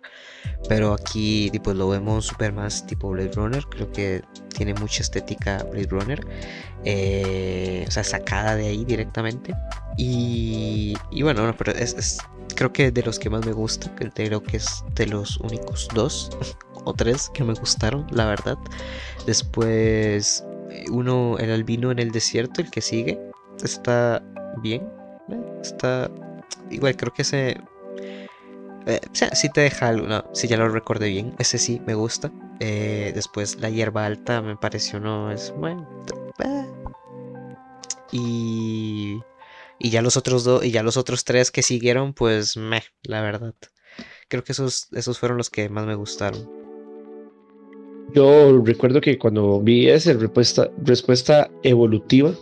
pero aquí pues lo vemos super más tipo Blade Runner, creo que tiene mucha estética Blade Runner, eh, o sea, sacada de ahí directamente. Y, y bueno, pero es, creo que de los que más me gusta, creo que es de los únicos dos [laughs] o tres que me gustaron, la verdad. Después, uno, el albino en el desierto, el que sigue, está bien. Está igual, creo que ese. Eh, o sea, sí te deja algo, si ya lo recordé bien, ese sí me gusta. Eh, después la hierba alta me pareció no es bueno. Eh. Y y ya los otros dos y ya los otros tres que siguieron, pues me, la verdad. Creo que esos esos fueron los que más me gustaron. Yo recuerdo que cuando vi esa respuesta respuesta evolutiva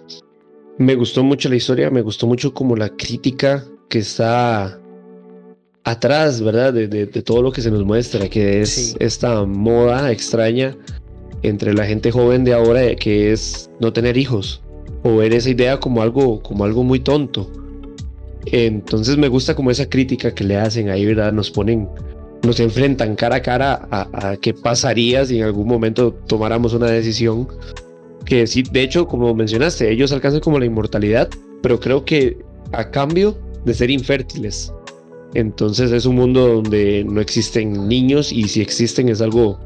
me gustó mucho la historia, me gustó mucho como la crítica que está atrás, ¿verdad? De, todo lo que se nos muestra, que es esta moda extraña entre la gente joven de ahora que es no tener hijos o ver esa idea como algo, como algo muy tonto. Entonces me gusta como esa crítica que le hacen ahí, ¿verdad? Nos ponen, nos enfrentan cara a cara a, a qué pasaría si en algún momento tomáramos una decisión que sí, de hecho, como mencionaste, ellos alcanzan como la inmortalidad, pero creo que a cambio de ser infértiles. Entonces es un mundo donde no existen niños y si existen es algo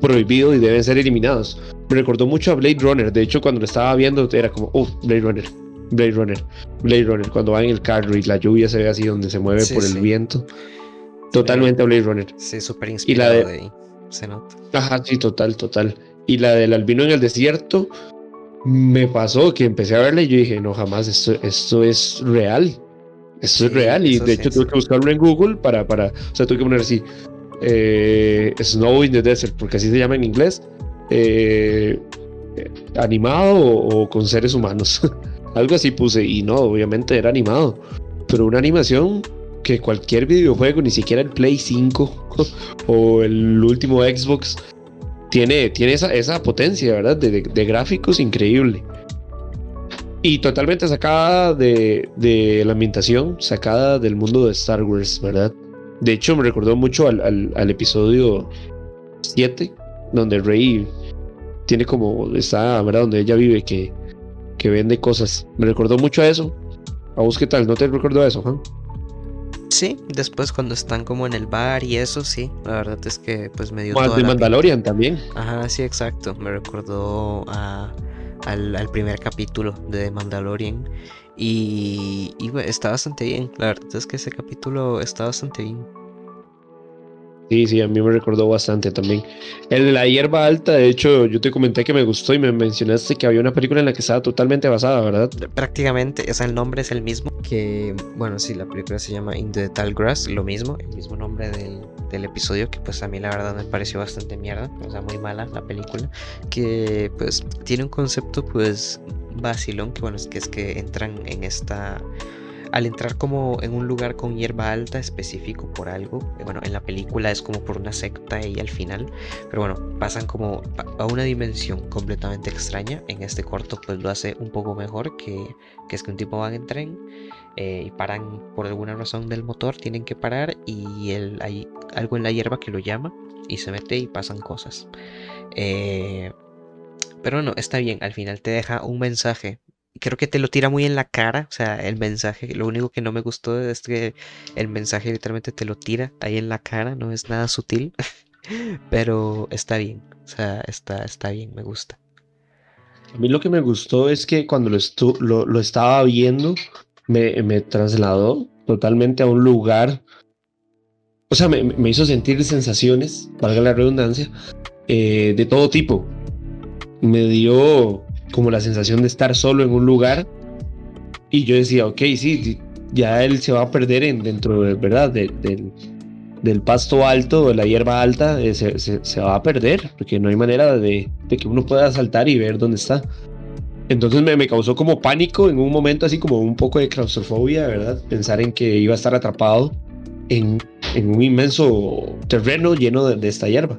prohibido y deben ser eliminados. Me recordó mucho a Blade Runner, de hecho cuando lo estaba viendo era como, oh, Blade Runner, Blade Runner, Blade Runner, cuando va en el carro y la lluvia se ve así donde se mueve por el viento. Totalmente a Blade Runner. Sí, súper inspirado y la de... ahí, se nota. Ajá, sí, total, total. Y la del albino en el desierto, me pasó que empecé a verla y yo dije, no, jamás, esto, esto es real. Esto es real. Y de hecho tuve que buscarlo en Google para, para, o sea, tuve que poner así, eh, Snow in the Desert, porque así se llama en inglés, eh, animado o, con seres humanos. [laughs] Algo así puse y no, obviamente era animado, pero una animación que cualquier videojuego, ni siquiera el Play 5 [laughs] o el último Xbox, tiene, tiene esa, esa potencia, ¿verdad? De, gráficos increíble. Y totalmente sacada de, de, la ambientación, sacada del mundo de Star Wars, ¿verdad? De hecho, me recordó mucho al, al, episodio 7, donde Rey tiene como, está, ¿verdad? Donde ella vive, que, que vende cosas. Me recordó mucho a eso. ¿A vos qué tal? ¿No te recordó a eso, Juan? Sí, después cuando están como en el bar y eso, sí. La verdad es que pues me dio. Más de Mandalorian también. Ajá, sí, exacto. Me recordó al, primer capítulo de Mandalorian. Y, y está bastante bien. La verdad es que ese capítulo está bastante bien. Sí, sí, a mí me recordó bastante también. El de la hierba alta, de hecho, yo te comenté que me gustó y me mencionaste que había una película en la que estaba totalmente basada, ¿verdad? Prácticamente, o sea, el nombre es el mismo. Que, bueno, sí, la película se llama In the Tall Grass, lo mismo, el mismo nombre del, del episodio, que pues a mí la verdad me pareció bastante mierda, o sea, muy mala la película. Que pues tiene un concepto pues vacilón, que bueno, es que es que entran en esta al entrar como en un lugar con hierba alta específico por algo, eh, bueno, en la película es como por una secta y al final, pero bueno, pasan como a una dimensión completamente extraña, en este corto pues lo hace un poco mejor que, es que un tipo va en tren eh, y paran por alguna razón del motor, tienen que parar y el, hay algo en la hierba que lo llama y se mete y pasan cosas. Eh, pero no, está bien, al final te deja un mensaje creo que te lo tira muy en la cara, o sea, el mensaje, lo único que no me gustó es que el mensaje literalmente te lo tira ahí en la cara, no es nada sutil, [laughs] pero está bien, o sea, está, está bien, me gusta. A mí lo que me gustó es que cuando lo, lo, estaba viendo, me, me, trasladó totalmente a un lugar, o sea, me, me hizo sentir sensaciones, valga la redundancia, eh, de todo tipo. Me dio como la sensación de estar solo en un lugar y yo decía, ok, sí, ya él se va a perder en, dentro, de, ¿verdad? del, del pasto alto, de la hierba alta, eh, se, se, va a perder, porque no hay manera de, de, que uno pueda saltar y ver dónde está. Entonces me, me, causó como pánico en un momento así como un poco de claustrofobia, ¿verdad? Pensar en que iba a estar atrapado en, en un inmenso terreno lleno de, de esta hierba.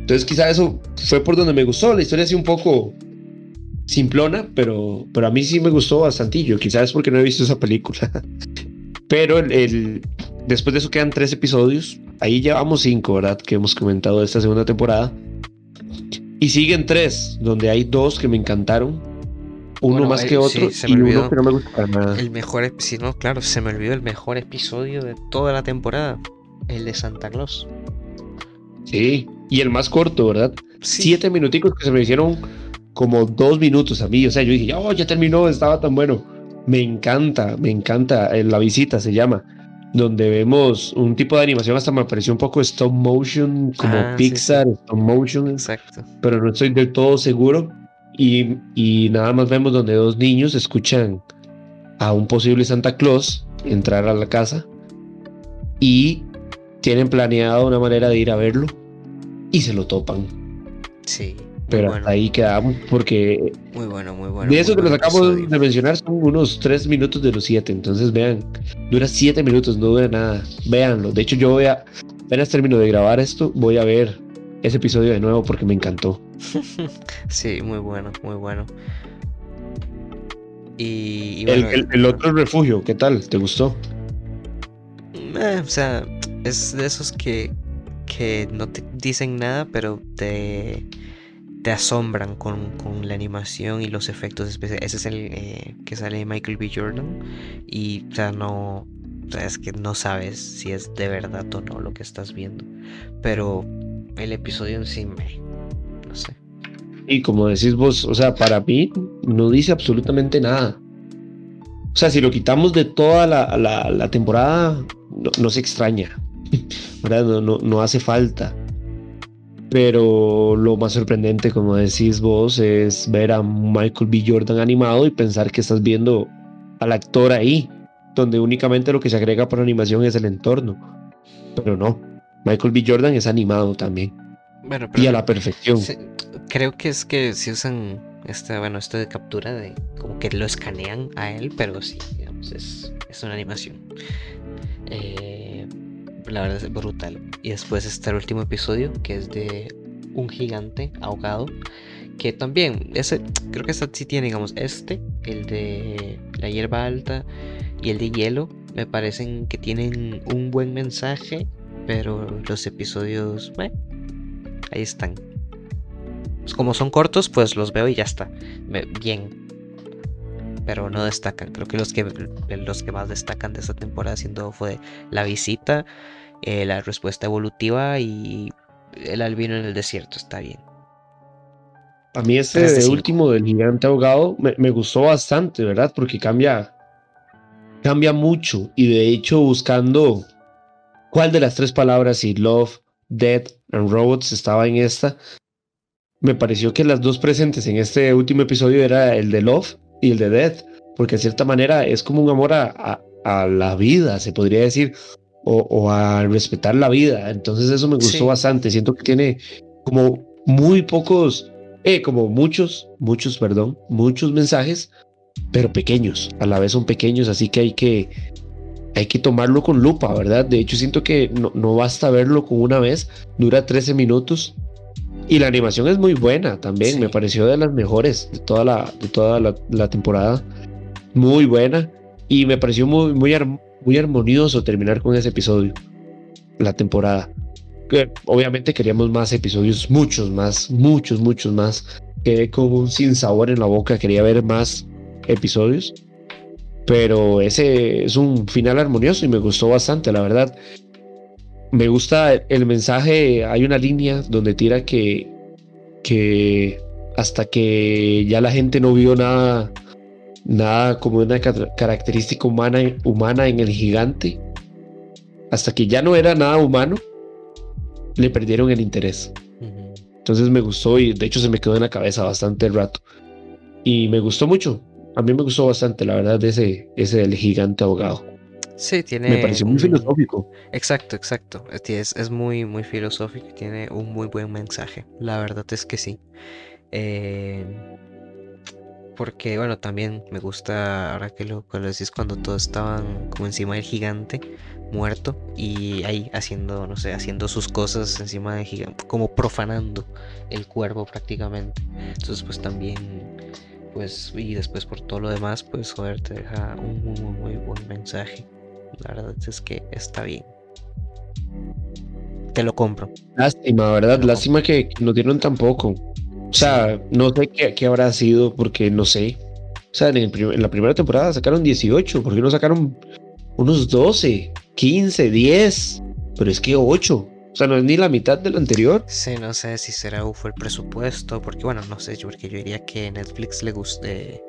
Entonces quizá eso fue por donde me gustó. La historia así un poco simplona, pero, pero a mí sí me gustó bastantillo. Quizás es porque no he visto esa película. [laughs] pero el, después de eso quedan tres episodios. Ahí llevamos cinco, ¿verdad? Que hemos comentado de esta segunda temporada. Y siguen tres, donde hay dos que me encantaron. Uno más que otro y uno que no me gusta nada. El mejor, si no, claro, se me olvidó el mejor episodio de toda la temporada. El de Santa Claus. Sí, y el más corto, ¿verdad? Siete minuticos que se me hicieron como dos minutos a mí. O sea, yo dije, oh, ya terminó, estaba tan bueno. Me encanta, me encanta. Eh, la visita se llama, donde vemos un tipo de animación, hasta me pareció un poco stop motion, como ah, Pixar, stop motion. Exacto. Pero no estoy del todo seguro. Y, y nada más vemos donde dos niños escuchan a un posible Santa Claus entrar a la casa y tienen planeado una manera de ir a verlo y se lo topan. Sí. Pero ahí quedamos porque... Muy bueno, muy bueno. De eso que nos acabamos de mencionar son unos tres minutos de los siete. Entonces vean, dura siete minutos, no dura nada. Véanlo. De hecho yo voy a... Apenas termino de grabar esto, voy a ver ese episodio de nuevo porque me encantó. [laughs] sí, muy bueno, muy bueno. Y, el, otro refugio, ¿qué tal? ¿Te gustó? Eh, o sea, es de esos que, que no te dicen nada, pero te te asombran con, la animación y los efectos especiales. Ese es el eh, que sale Michael B. Jordan. Y o sea, no. es que no sabes si es de verdad o no lo que estás viendo. Pero el episodio en sí me. No sé. Y como decís vos, o sea, para mí no dice absolutamente nada. O sea, si lo quitamos de toda la, temporada, no, se extraña. [laughs] No, no, no hace falta. Pero lo más sorprendente, como decís vos, es ver a Michael B. Jordan animado y pensar que estás viendo al actor ahí, donde únicamente lo que se agrega por animación es el entorno. Pero no, Michael B. Jordan es animado también. y a la perfección. creo que es que si usan esta, bueno, esto de captura de como que lo escanean a él, pero sí, digamos, es, es una animación. Eh, la verdad es brutal. Y después está el último episodio, que es de un gigante ahogado. Que también, ese, creo que sí tiene, digamos, este, el de la hierba alta y el de hielo. Me parecen que tienen un buen mensaje, pero los episodios, ahí están. Pues como son cortos, pues los veo y ya está. Bien, pero no destacan. Creo que los que los que más destacan de esta temporada siendo fue la visita, eh, la respuesta evolutiva y el albino en el desierto. Está bien. A mí este último del gigante ahogado me, gustó bastante, ¿verdad? Porque cambia, cambia mucho y de hecho buscando cuál de las tres palabras, si love, death and robots estaba en esta, me pareció que las dos presentes en este último episodio era el de love y el de death, porque de cierta manera es como un amor a, a la vida, se podría decir, o, a respetar la vida. Entonces eso me gustó bastante. Siento que tiene como muy pocos, eh, como muchos, muchos, perdón, muchos mensajes, pero pequeños. A la vez son pequeños, así que hay que, hay que tomarlo con lupa, ¿verdad? De hecho, siento que no, no basta verlo con una vez. Dura 13 minutos. Y la animación es muy buena también. Me pareció de las mejores de toda la, de toda la, temporada. Muy buena. Y me pareció muy, muy, muy armonioso terminar con ese episodio, la temporada. Que obviamente queríamos más episodios, muchos más, muchos, muchos más. Quedé con un sin sabor en la boca, quería ver más, episodios. Pero ese es un final armonioso y me gustó bastante, la verdad. Me gusta el mensaje, hay una línea donde tira que, que hasta que ya la gente no vio nada, nada como una característica humana, humana en el gigante, hasta que ya no era nada humano, le perdieron el interés. Entonces me gustó y de hecho se me quedó en la cabeza bastante el rato. Y me gustó mucho. A mí me gustó bastante, la verdad, ese, ese del gigante ahogado. Sí, tiene. Me pareció muy filosófico. Exacto, exacto. Es, es muy, muy filosófico y tiene un muy buen mensaje. La verdad es que sí. Eh, porque, bueno, también me gusta, ahora que lo, que lo decís, cuando todos estaban como encima del gigante, muerto, y ahí haciendo, no sé, haciendo sus cosas encima del gigante, como profanando el cuerpo prácticamente. Entonces, pues también pues y después por todo lo demás pues joder te deja un muy, muy buen mensaje la verdad es que está bien. Te lo compro. Lástima verdad lástima que no dieron tampoco. O sea no sé qué, habrá sido porque no sé. O sea en, en, la primera temporada sacaron 18 ¿por qué no sacaron unos 12 15 10 pero es que 8 o sea, no es ni la mitad del anterior. Sí, no sé si será UFO el presupuesto, porque bueno, no sé, porque yo diría que Netflix le guste,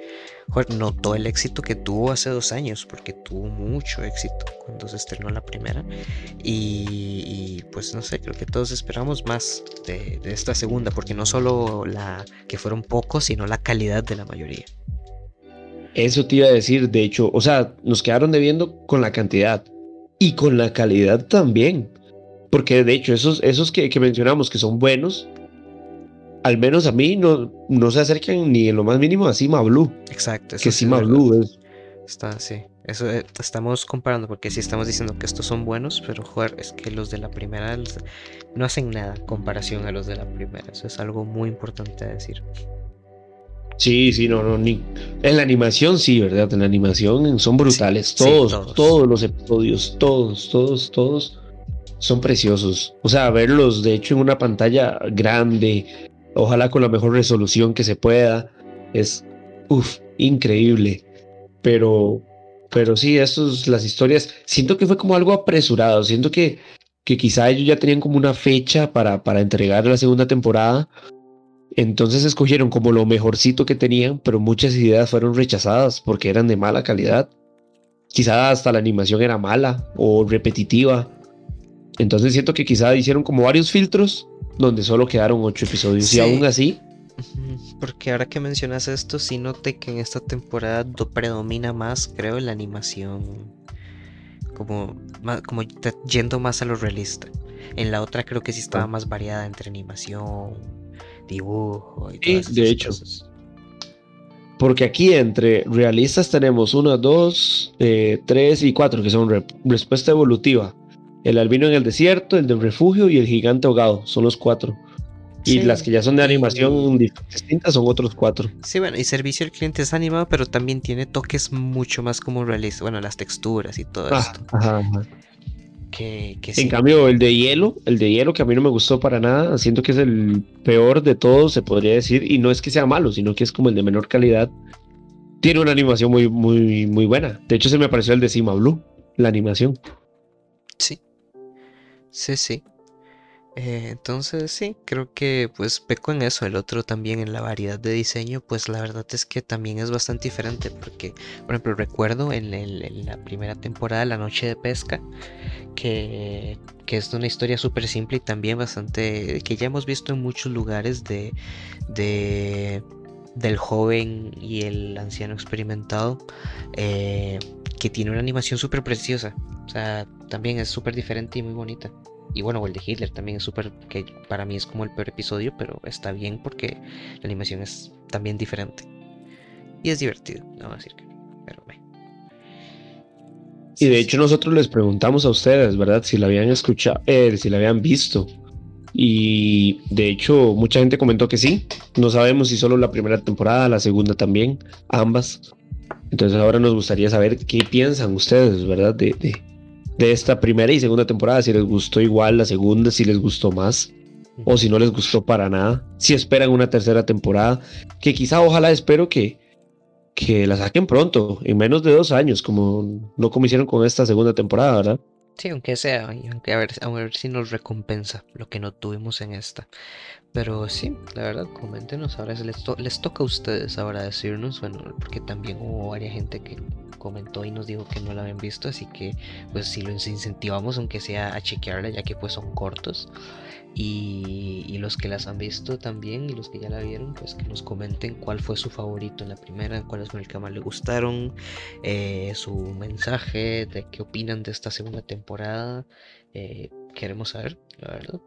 joder, notó el éxito que tuvo hace dos años, porque tuvo mucho éxito cuando se estrenó la primera. Y, pues no sé, creo que todos esperamos más de, de esta segunda, porque no solo la que fueron pocos, sino la calidad de la mayoría. Eso te iba a decir, de hecho, o sea, nos quedaron debiendo con la cantidad y con la calidad también. Porque de hecho, esos, esos que, mencionamos que son buenos, al menos a mí no, no se acercan ni en lo más mínimo a Sima Blue. Exacto. que Sima Blue es. Está, sí. Eso eh, estamos comparando, porque sí estamos diciendo que estos son buenos, pero joder, es que los de la primera no hacen nada en comparación a los de la primera. Eso es algo muy importante a decir. Sí, sí, no, no, ni. En la animación sí, ¿verdad? En la animación son brutales. todos, todos los episodios, todos, todos, todos son preciosos. O sea, verlos de hecho en una pantalla grande, ojalá con la mejor resolución que se pueda, es uff, increíble. Pero, pero sí, estos, las historias, siento que fue como algo apresurado, siento que, que quizá ellos ya tenían como una fecha para, para entregar la segunda temporada. Entonces escogieron como lo mejorcito que tenían, pero muchas ideas fueron rechazadas porque eran de mala calidad. Quizá hasta la animación era mala o repetitiva entonces siento que quizá hicieron como varios filtros donde solo quedaron ocho episodios y aún así. Porque ahora que mencionas esto, sí noté que en esta temporada predomina más, creo, la animación. Como, como yendo más a lo realista. En la otra creo que sí estaba más variada entre animación, dibujo y todas de hecho. Porque aquí entre realistas tenemos una, dos, eh, tres y cuatro que son respuesta evolutiva el albino en el desierto, el del refugio y el gigante ahogado. Son los cuatro. Y las que ya son de animación distintas son otros cuatro. Sí, bueno, y servicio al cliente es animado, pero también tiene toques mucho más como realistas. Bueno, las texturas y todo ah, esto. Ajá, Que, En cambio, el de hielo, el de hielo que a mí no me gustó para nada, siento que es el peor de todos, se podría decir, y no es que sea malo, sino que es como el de menor calidad. Tiene una animación muy, muy, muy buena. De hecho, se me apareció el de Cima Blue, la animación. Sí, Sí, sí. Eh, entonces sí, creo que pues peco en eso. El otro también en la variedad de diseño, pues la verdad es que también es bastante diferente. Porque, por ejemplo, recuerdo en, la primera temporada, La Noche de Pesca, que, que es una historia súper simple y también bastante. que ya hemos visto en muchos lugares de. de del joven y el anciano experimentado. Eh, que tiene una animación súper preciosa. O sea, también es súper diferente y muy bonita. Y bueno, el de Hitler también es súper, que para mí es como el peor episodio, pero está bien porque la animación es también diferente. Y es divertido, no voy a decir que pero me. Y de hecho nosotros les preguntamos a ustedes, ¿verdad? Si la habían escuchado, eh, si la habían visto. Y de hecho mucha gente comentó que sí. No sabemos si solo la primera temporada, la segunda también, ambas. Entonces ahora nos gustaría saber qué piensan ustedes, ¿verdad? De, de, esta primera y segunda temporada, si les gustó igual la segunda, si les gustó más, o si no les gustó para nada, si esperan una tercera temporada, que quizá ojalá espero que, que la saquen pronto, en menos de dos años, como no como hicieron con esta segunda temporada, ¿verdad? Sí, aunque sea, aunque a ver, a ver si nos recompensa lo que no tuvimos en esta. Pero sí, la verdad, coméntenos ahora, les, les toca a ustedes ahora decirnos, bueno, porque también hubo varias gente que comentó y nos dijo que no la habían visto, así que pues si los incentivamos aunque sea a chequearla, ya que pues son cortos. Y, los que las han visto también y los que ya la vieron, pues que nos comenten cuál fue su favorito en la primera, cuáles fueron el que más le gustaron, eh, su mensaje, de qué opinan de esta segunda temporada. Eh, queremos saber, la verdad.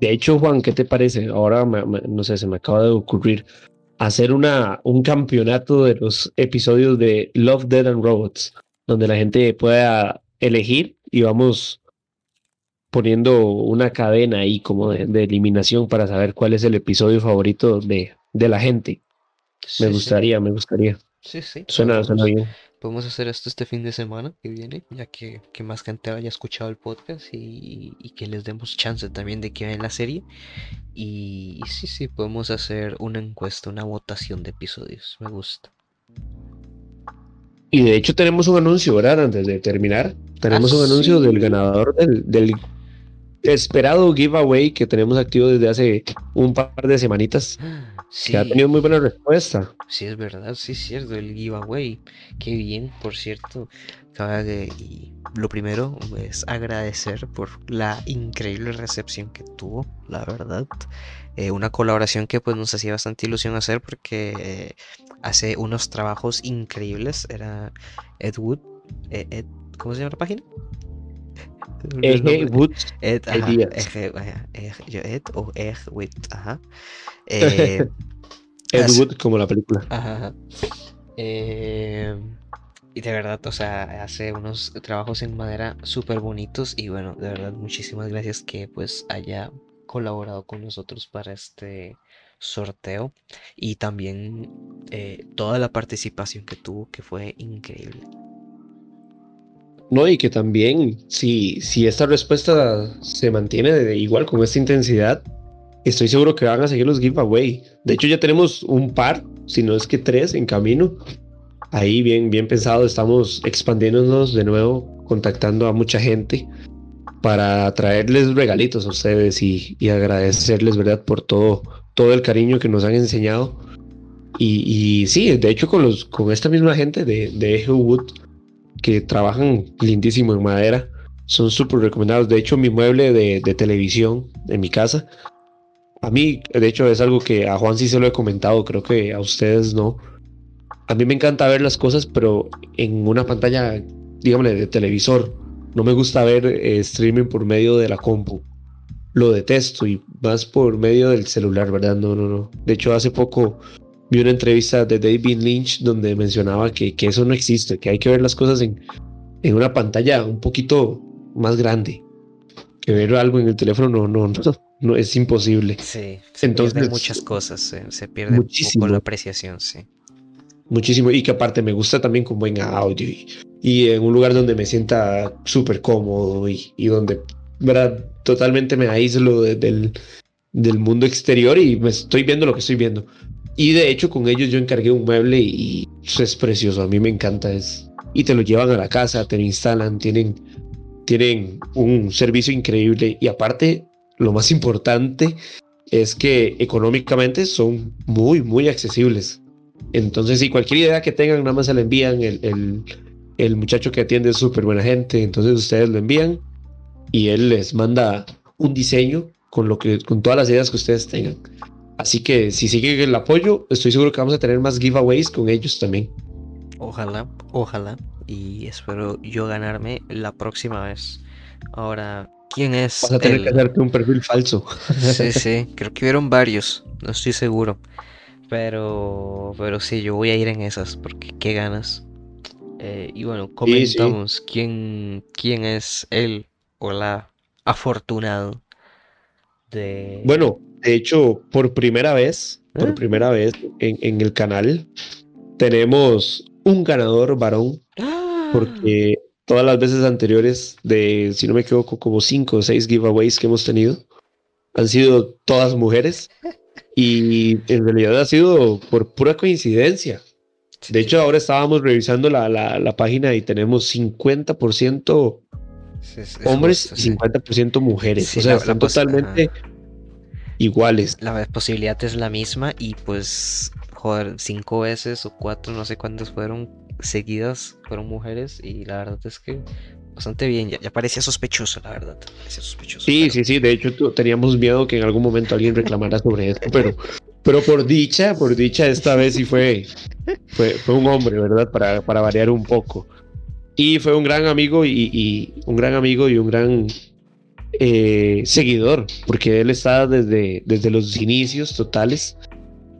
De hecho, Juan, ¿qué te parece? Ahora, no sé, se me acaba de ocurrir hacer una, un campeonato de los episodios de Love, Dead and Robots, donde la gente pueda elegir y vamos poniendo una cadena ahí como de, eliminación para saber cuál es el episodio favorito de, de la gente. me gustaría, me gustaría. Sí, sí. Suena, suena bien. Podemos hacer esto este fin de semana que viene, ya que, que más gente haya escuchado el podcast y, y, que les demos chance también de que vean la serie. Y, sí, sí, podemos hacer una encuesta, una votación de episodios. Me gusta. Y de hecho tenemos un anuncio, ¿verdad? Antes de terminar. Tenemos ah, un anuncio del ganador del, del esperado giveaway que tenemos activo desde hace un par de semanitas. [gasps] [gasps] Sí. Que ha tenido muy buena respuesta. Sí, es verdad, sí es cierto, el giveaway. Qué bien, por cierto. Y lo primero es agradecer por la increíble recepción que tuvo, la verdad. Eh, una colaboración que pues nos hacía bastante ilusión hacer porque eh, hace unos trabajos increíbles. Era Ed Wood. Eh, Ed, ¿Cómo se llama la página? Ed Wood. Ed, Ed, o Ed ajá. [laughs] Eh, Ed Wood como la película. Ajá. Eh, y de verdad, o sea, hace unos trabajos en madera súper bonitos y bueno, de verdad, muchísimas gracias que pues haya colaborado con nosotros para este sorteo y también eh, toda la participación que tuvo que fue increíble. No, y que también, si, si esta respuesta se mantiene de, igual con esta intensidad, estoy seguro que van a seguir los giveaway. De hecho, ya tenemos un par, si no es que tres en camino. Ahí bien, bien pensado, estamos expandiéndonos de nuevo, contactando a mucha gente para traerles regalitos a ustedes y, agradecerles, ¿verdad?, por todo, todo el cariño que nos han enseñado. Y, sí, de hecho, con, los, con esta misma gente de, de Wood, que trabajan lindísimo en madera. Son súper recomendados. De hecho, mi mueble de, televisión en mi casa, a mí, de hecho, es algo que a Juan sí se lo he comentado, creo que a ustedes no. A mí me encanta ver las cosas, pero en una pantalla, dígame, de televisor. No me gusta ver eh, streaming por medio de la compu. Lo detesto y más por medio del celular, ¿verdad? No, no, no. De hecho, hace poco vi una entrevista de David Lynch donde mencionaba que, que eso no existe, que hay que ver las cosas en, en, una pantalla un poquito más grande. Que ver algo en el teléfono no, no, no, no es imposible. Sí, se Entonces, muchas cosas, se, pierde muchísimo. la apreciación, sí. Muchísimo, y que aparte me gusta también con buen audio y, y en un lugar donde me sienta súper cómodo y, y donde, ¿verdad? Totalmente me aíslo del, del mundo exterior y me estoy viendo lo que estoy viendo. Y de hecho con ellos yo encargué un mueble y es precioso, a mí me encanta. Es, y te lo llevan a la casa, te lo instalan, tienen, tienen un servicio increíble y aparte lo más importante es que económicamente son muy, muy accesibles. Entonces, si cualquier idea que tengan, nada más se la envían. El, el, muchacho que atiende es súper buena gente. Entonces, ustedes lo envían y él les manda un diseño con, lo que, con todas las ideas que ustedes tengan. Así que si sigue el apoyo, estoy seguro que vamos a tener más giveaways con ellos también. Ojalá, ojalá. Y espero yo ganarme la próxima vez. Ahora, ¿quién es? Vas a tener que hacerte un perfil falso. Sí, sí, creo que hubieron varios, no estoy seguro. Pero, pero sí, yo voy a ir en esas, porque qué ganas. Eh, y bueno, comentamos Quién, quién es él o la afortunado de... Bueno, de hecho, por primera vez, por ah. primera vez en, el canal, tenemos un ganador varón. Ah. Porque todas las veces anteriores, de, si no me equivoco, como cinco o seis giveaways que hemos tenido, han sido todas mujeres. [laughs] Y en realidad ha sido por pura coincidencia. De hecho, ahora estábamos revisando la, la, página y tenemos 50% hombres y 50% mujeres. o sea, están totalmente iguales. La posibilidad es la misma y pues, joder, cinco veces o cuatro, no sé cuántas fueron seguidas, fueron mujeres y la verdad es que bastante bien, ya, parecía sospechoso, la verdad. sospechoso, sí, sí, sí, de hecho teníamos miedo que en algún momento alguien reclamara sobre esto, pero, pero por dicha, por dicha, esta vez sí fue, fue, un hombre, ¿verdad? Para, para variar un poco. Y fue un gran amigo y, un gran amigo y un gran eh, seguidor, porque él está desde, desde los inicios totales.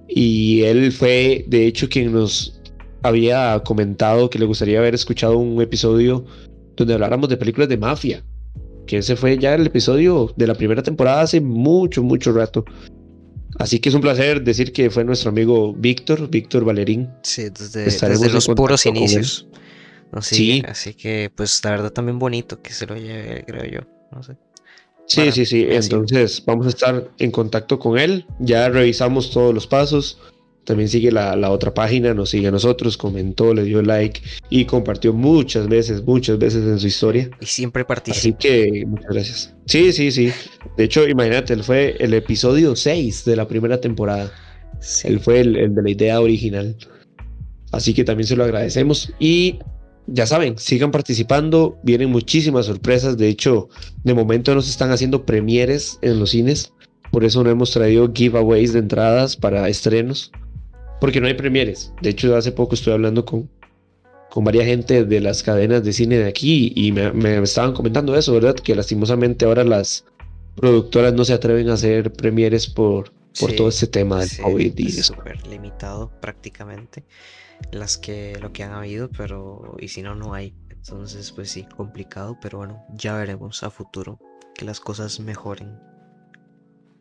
Y él fue, de hecho, quien nos había comentado que le gustaría haber escuchado un episodio donde habláramos de películas de mafia. Que ese fue ya el episodio de la primera temporada hace mucho, mucho rato. Así que es un placer decir que fue nuestro amigo Víctor, Víctor Valerín. Sí, desde, los puros inicios. sí. Así que, pues, la verdad también bonito que se lo lleve, creo yo. No sé. Sí, sí, sí. Entonces vamos a estar en contacto con él. Ya revisamos todos los pasos. También sigue la, otra página, nos sigue a nosotros, comentó, le dio like y compartió muchas veces, muchas veces en su historia. Y siempre participa. Así que muchas gracias. Sí, sí, sí. De hecho, imagínate, él fue el episodio 6 de la primera temporada. Él fue el, el de la idea original. Así que también se lo agradecemos. Y ya saben, sigan participando, vienen muchísimas sorpresas. De hecho, de momento nos están haciendo premieres en los cines. Por eso no hemos traído giveaways de entradas para estrenos porque no hay premieres. De hecho, hace poco estuve hablando con, con varias gente de las cadenas de cine de aquí y me, estaban comentando eso, ¿verdad? Que lastimosamente ahora las productoras no se atreven a hacer premieres por, por todo este tema del COVID y es Súper limitado prácticamente las que lo que han habido, pero y si no, no hay. Entonces, pues sí, complicado, pero bueno, ya veremos a futuro que las cosas mejoren.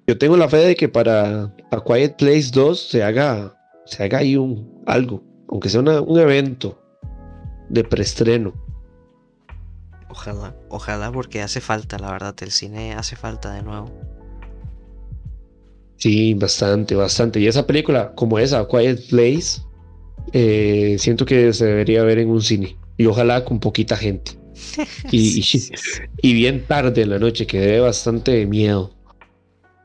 Yo tengo la fe de que para A Quiet Place 2 se haga se haga ahí un algo, aunque sea un evento de preestreno. Ojalá, ojalá porque hace falta, la verdad, el cine hace falta de nuevo. Sí, bastante, bastante. Y esa película, como esa, Quiet Place, eh, siento que se debería ver en un cine. Y ojalá con poquita gente. [laughs] Y, y, bien tarde en la noche, que dé bastante miedo.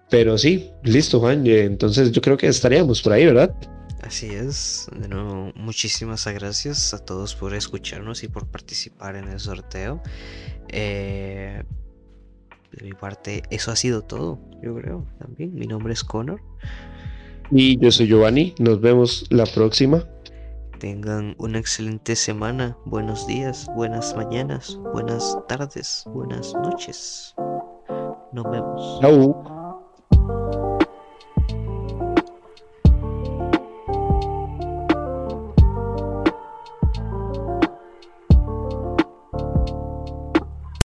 Pero sí, listo, Juan. Eh, entonces yo creo que estaríamos por ahí, ¿verdad? Así es, de nuevo, muchísimas gracias a todos por escucharnos y por participar en el sorteo. Eh, de mi parte, eso ha sido todo, yo creo, también. Mi nombre es Connor. Y yo soy Giovanni, nos vemos la próxima. Tengan una excelente semana, buenos días, buenas mañanas, buenas tardes, buenas noches. Nos vemos.